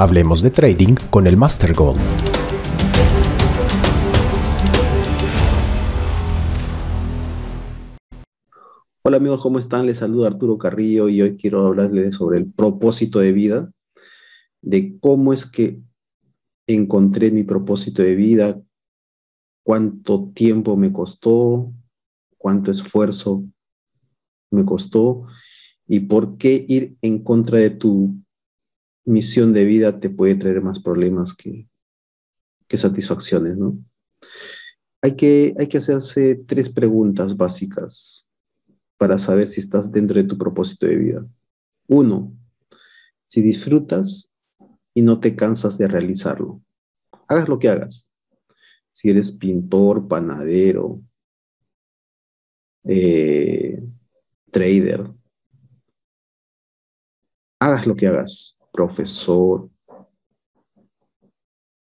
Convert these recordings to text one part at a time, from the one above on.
Hablemos de trading con el Master Goal. Hola amigos, ¿cómo están? Les saluda Arturo Carrillo y hoy quiero hablarles sobre el propósito de vida, de cómo es que encontré mi propósito de vida, cuánto tiempo me costó, cuánto esfuerzo me costó y por qué ir en contra de tu misión de vida te puede traer más problemas que, que satisfacciones, ¿no? Hay que, hay que hacerse tres preguntas básicas para saber si estás dentro de tu propósito de vida. Uno, si disfrutas y no te cansas de realizarlo. Hagas lo que hagas. Si eres pintor, panadero, eh, trader, hagas lo que hagas, profesor.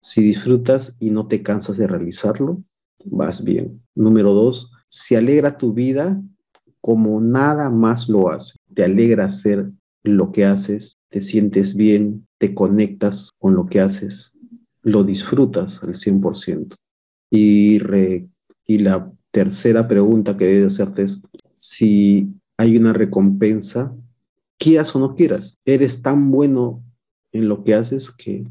Si disfrutas y no te cansas de realizarlo, vas bien. Número dos, si alegra tu vida como nada más lo hace. Te alegra hacer lo que haces, te sientes bien, te conectas con lo que haces, lo disfrutas al 100%. Y, y la tercera pregunta que debes hacerte es si hay una recompensa, quieras o no quieras, eres tan bueno en lo que haces que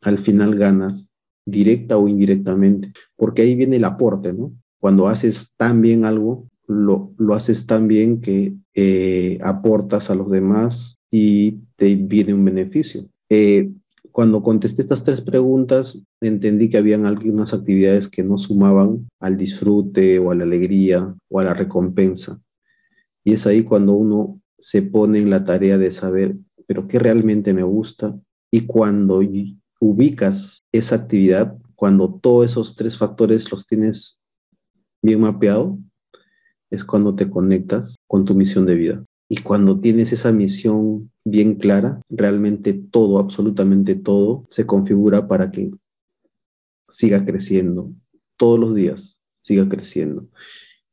al final ganas directa o indirectamente, porque ahí viene el aporte, ¿no? Cuando haces tan bien algo, lo, lo haces tan bien que eh, aportas a los demás y te viene un beneficio. Eh, cuando contesté estas tres preguntas, entendí que habían algunas actividades que no sumaban al disfrute o a la alegría o a la recompensa. Y es ahí cuando uno se pone en la tarea de saber, pero qué realmente me gusta. Y cuando ubicas esa actividad, cuando todos esos tres factores los tienes bien mapeado, es cuando te conectas con tu misión de vida. Y cuando tienes esa misión bien clara, realmente todo, absolutamente todo, se configura para que siga creciendo todos los días, siga creciendo.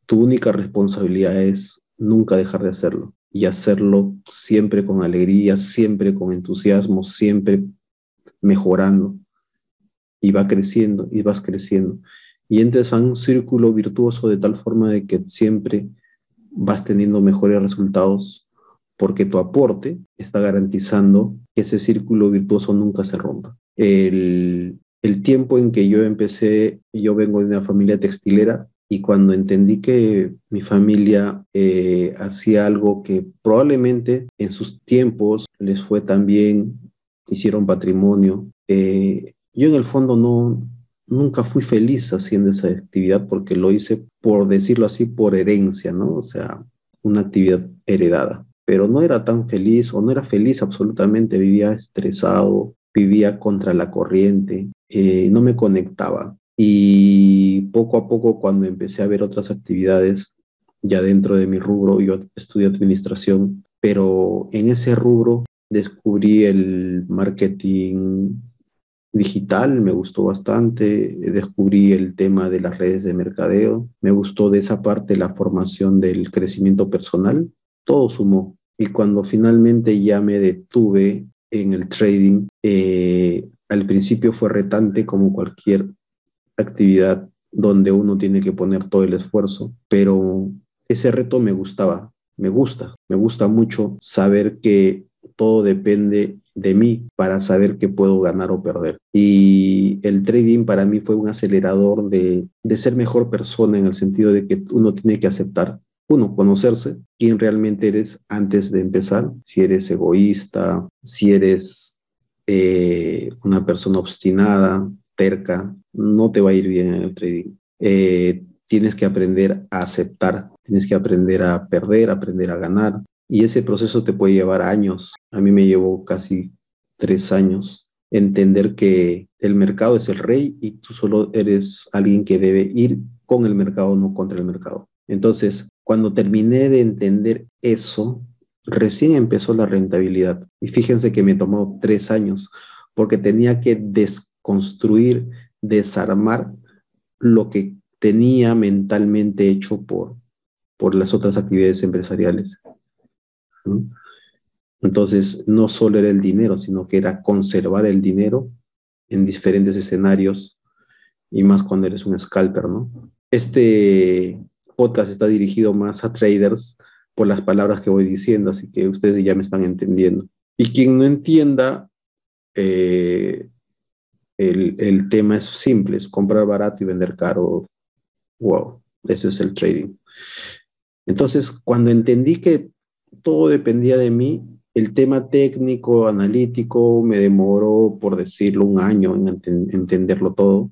Tu única responsabilidad es nunca dejar de hacerlo y hacerlo siempre con alegría, siempre con entusiasmo, siempre mejorando. Y va creciendo y vas creciendo y entres a un círculo virtuoso de tal forma de que siempre vas teniendo mejores resultados porque tu aporte está garantizando que ese círculo virtuoso nunca se rompa. El, el tiempo en que yo empecé, yo vengo de una familia textilera y cuando entendí que mi familia eh, hacía algo que probablemente en sus tiempos les fue tan bien, hicieron patrimonio, eh, yo en el fondo no, nunca fui feliz haciendo esa actividad porque lo hice, por decirlo así, por herencia, ¿no? O sea, una actividad heredada. Pero no era tan feliz o no era feliz absolutamente, vivía estresado, vivía contra la corriente, eh, no me conectaba. Y poco a poco, cuando empecé a ver otras actividades ya dentro de mi rubro, yo estudié administración, pero en ese rubro descubrí el marketing digital, me gustó bastante, descubrí el tema de las redes de mercadeo, me gustó de esa parte la formación del crecimiento personal, todo sumó. Y cuando finalmente ya me detuve en el trading, eh, al principio fue retante como cualquier actividad donde uno tiene que poner todo el esfuerzo, pero ese reto me gustaba, me gusta, me gusta mucho saber que todo depende de mí para saber qué puedo ganar o perder. Y el trading para mí fue un acelerador de, ser mejor persona en el sentido de que uno tiene que aceptar uno, conocerse, quién realmente eres antes de empezar, si eres egoísta, si eres eh, una persona obstinada, no te va a ir bien en el trading. Eh, tienes que aprender a aceptar, tienes que aprender a perder, aprender a ganar, y ese proceso te puede llevar años. A mí me llevó casi tres años entender que el mercado es el rey y tú solo eres alguien que debe ir con el mercado, no contra el mercado. Entonces, cuando terminé de entender eso, recién empezó la rentabilidad. Y fíjense que me tomó tres años porque tenía que desconstruir, desarmar lo que tenía mentalmente hecho por, por las otras actividades empresariales. Entonces, no solo era el dinero, sino que era conservar el dinero en diferentes escenarios y más cuando eres un scalper, ¿no? Este podcast está dirigido más a traders por las palabras que voy diciendo, así que ustedes ya me están entendiendo. Y quien no entienda, eh, el, el, tema es simple, es comprar barato y vender caro. Wow, eso es el trading. Entonces, cuando entendí que todo dependía de mí, el tema técnico, analítico, me demoró, por decirlo, un año en entenderlo todo.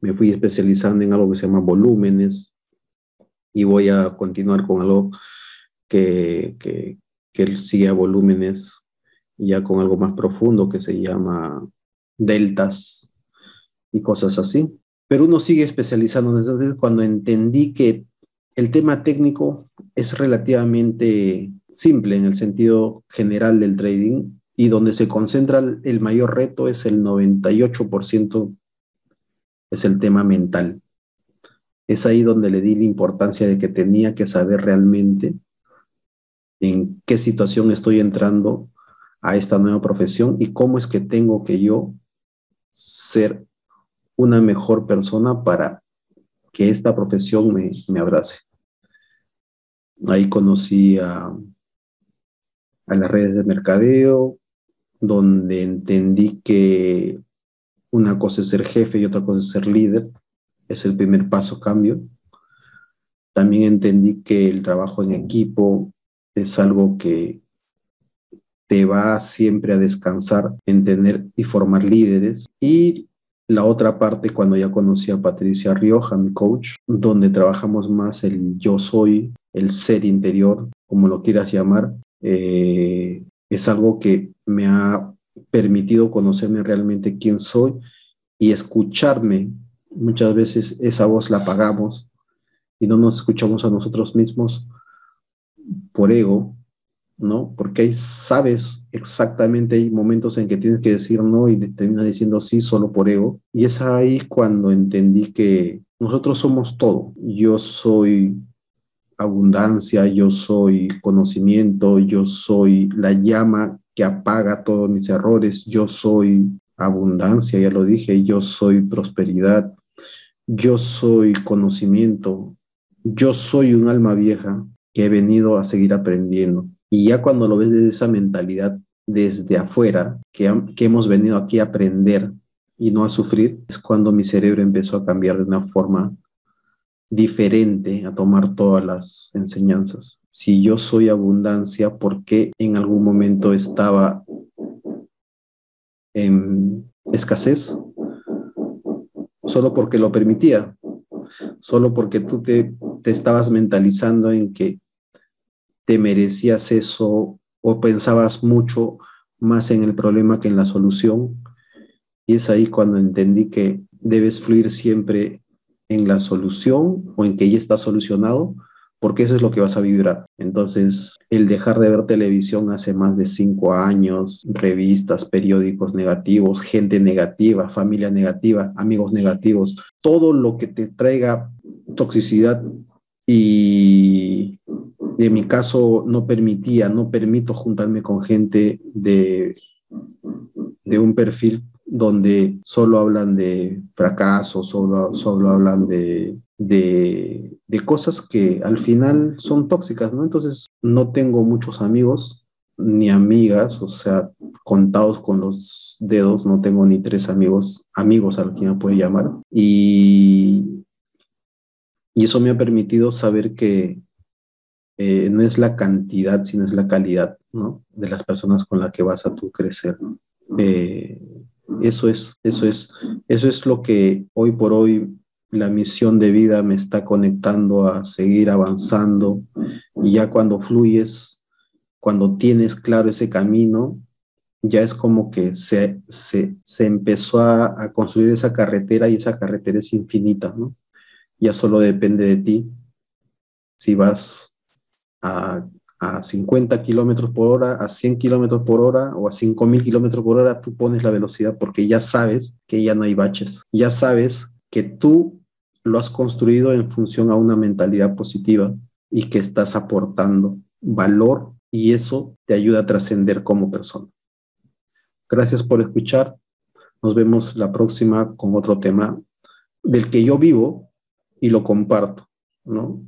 Me fui especializando en algo que se llama volúmenes y voy a continuar con algo que, que, que sigue a volúmenes ya con algo más profundo que se llama deltas y cosas así. Pero uno sigue especializando. Entonces, cuando entendí que el tema técnico es relativamente simple en el sentido general del trading y donde se concentra el mayor reto es el 98% es el tema mental. Es ahí donde le di la importancia de que tenía que saber realmente en qué situación estoy entrando a esta nueva profesión y cómo es que tengo que yo ser una mejor persona para que esta profesión me, me abrace. Ahí conocí a, a las redes de mercadeo, donde entendí que una cosa es ser jefe y otra cosa es ser líder. Es el primer paso cambio. También entendí que el trabajo en equipo es algo que te va siempre a descansar en tener y formar líderes. Y la otra parte, cuando ya conocí a Patricia Rioja, mi coach, donde trabajamos más el yo soy, el ser interior, como lo quieras llamar, eh, es algo que me ha permitido conocerme realmente quién soy y escucharme. Muchas veces esa voz la apagamos y no nos escuchamos a nosotros mismos por ego, ¿no? Porque ahí sabes exactamente, hay momentos en que tienes que decir no y terminas diciendo sí solo por ego. Y es ahí cuando entendí que nosotros somos todo. Yo soy abundancia, yo soy conocimiento, yo soy la llama que apaga todos mis errores, yo soy abundancia, ya lo dije, yo soy prosperidad, yo soy conocimiento, yo soy un alma vieja que he venido a seguir aprendiendo. Y ya cuando lo ves desde esa mentalidad, desde afuera, que, que hemos venido aquí a aprender y no a sufrir, es cuando mi cerebro empezó a cambiar de una forma diferente a tomar todas las enseñanzas. Si yo soy abundancia, ¿por qué en algún momento estaba en escasez? Solo porque lo permitía, solo porque tú te, te estabas mentalizando en que te merecías eso o pensabas mucho más en el problema que en la solución. Y es ahí cuando entendí que debes fluir siempre en la solución o en que ya está solucionado, porque eso es lo que vas a vibrar. Entonces, el dejar de ver televisión hace más de cinco años, revistas, periódicos negativos, gente negativa, familia negativa, amigos negativos, todo lo que te traiga toxicidad y en mi caso no permitía, no permito juntarme con gente de, de un perfil donde solo hablan de fracasos, solo, solo hablan de, de, de, cosas que al final son tóxicas, ¿no? Entonces no tengo muchos amigos ni amigas, o sea, contados con los dedos, no tengo ni tres amigos, amigos a los que me puede llamar. Y, y eso me ha permitido saber que eh, no es la cantidad, sino es la calidad, ¿no? De las personas con las que vas a tú crecer. Eh, eso es, eso es, eso es lo que hoy por hoy la misión de vida me está conectando a seguir avanzando y ya cuando fluyes, cuando tienes claro ese camino, ya es como que se, se, se empezó a, a, construir esa carretera y esa carretera es infinita, ¿no? Ya solo depende de ti si vas a a 50 kilómetros por hora, a 100 kilómetros por hora o a 5000 kilómetros por hora, tú pones la velocidad porque ya sabes que ya no hay baches. Ya sabes que tú lo has construido en función a una mentalidad positiva y que estás aportando valor y eso te ayuda a trascender como persona. Gracias por escuchar. Nos vemos la próxima con otro tema del que yo vivo y lo comparto, ¿no?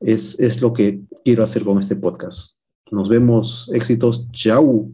Es, es lo que quiero hacer con este podcast. Nos vemos. Éxitos. Chao.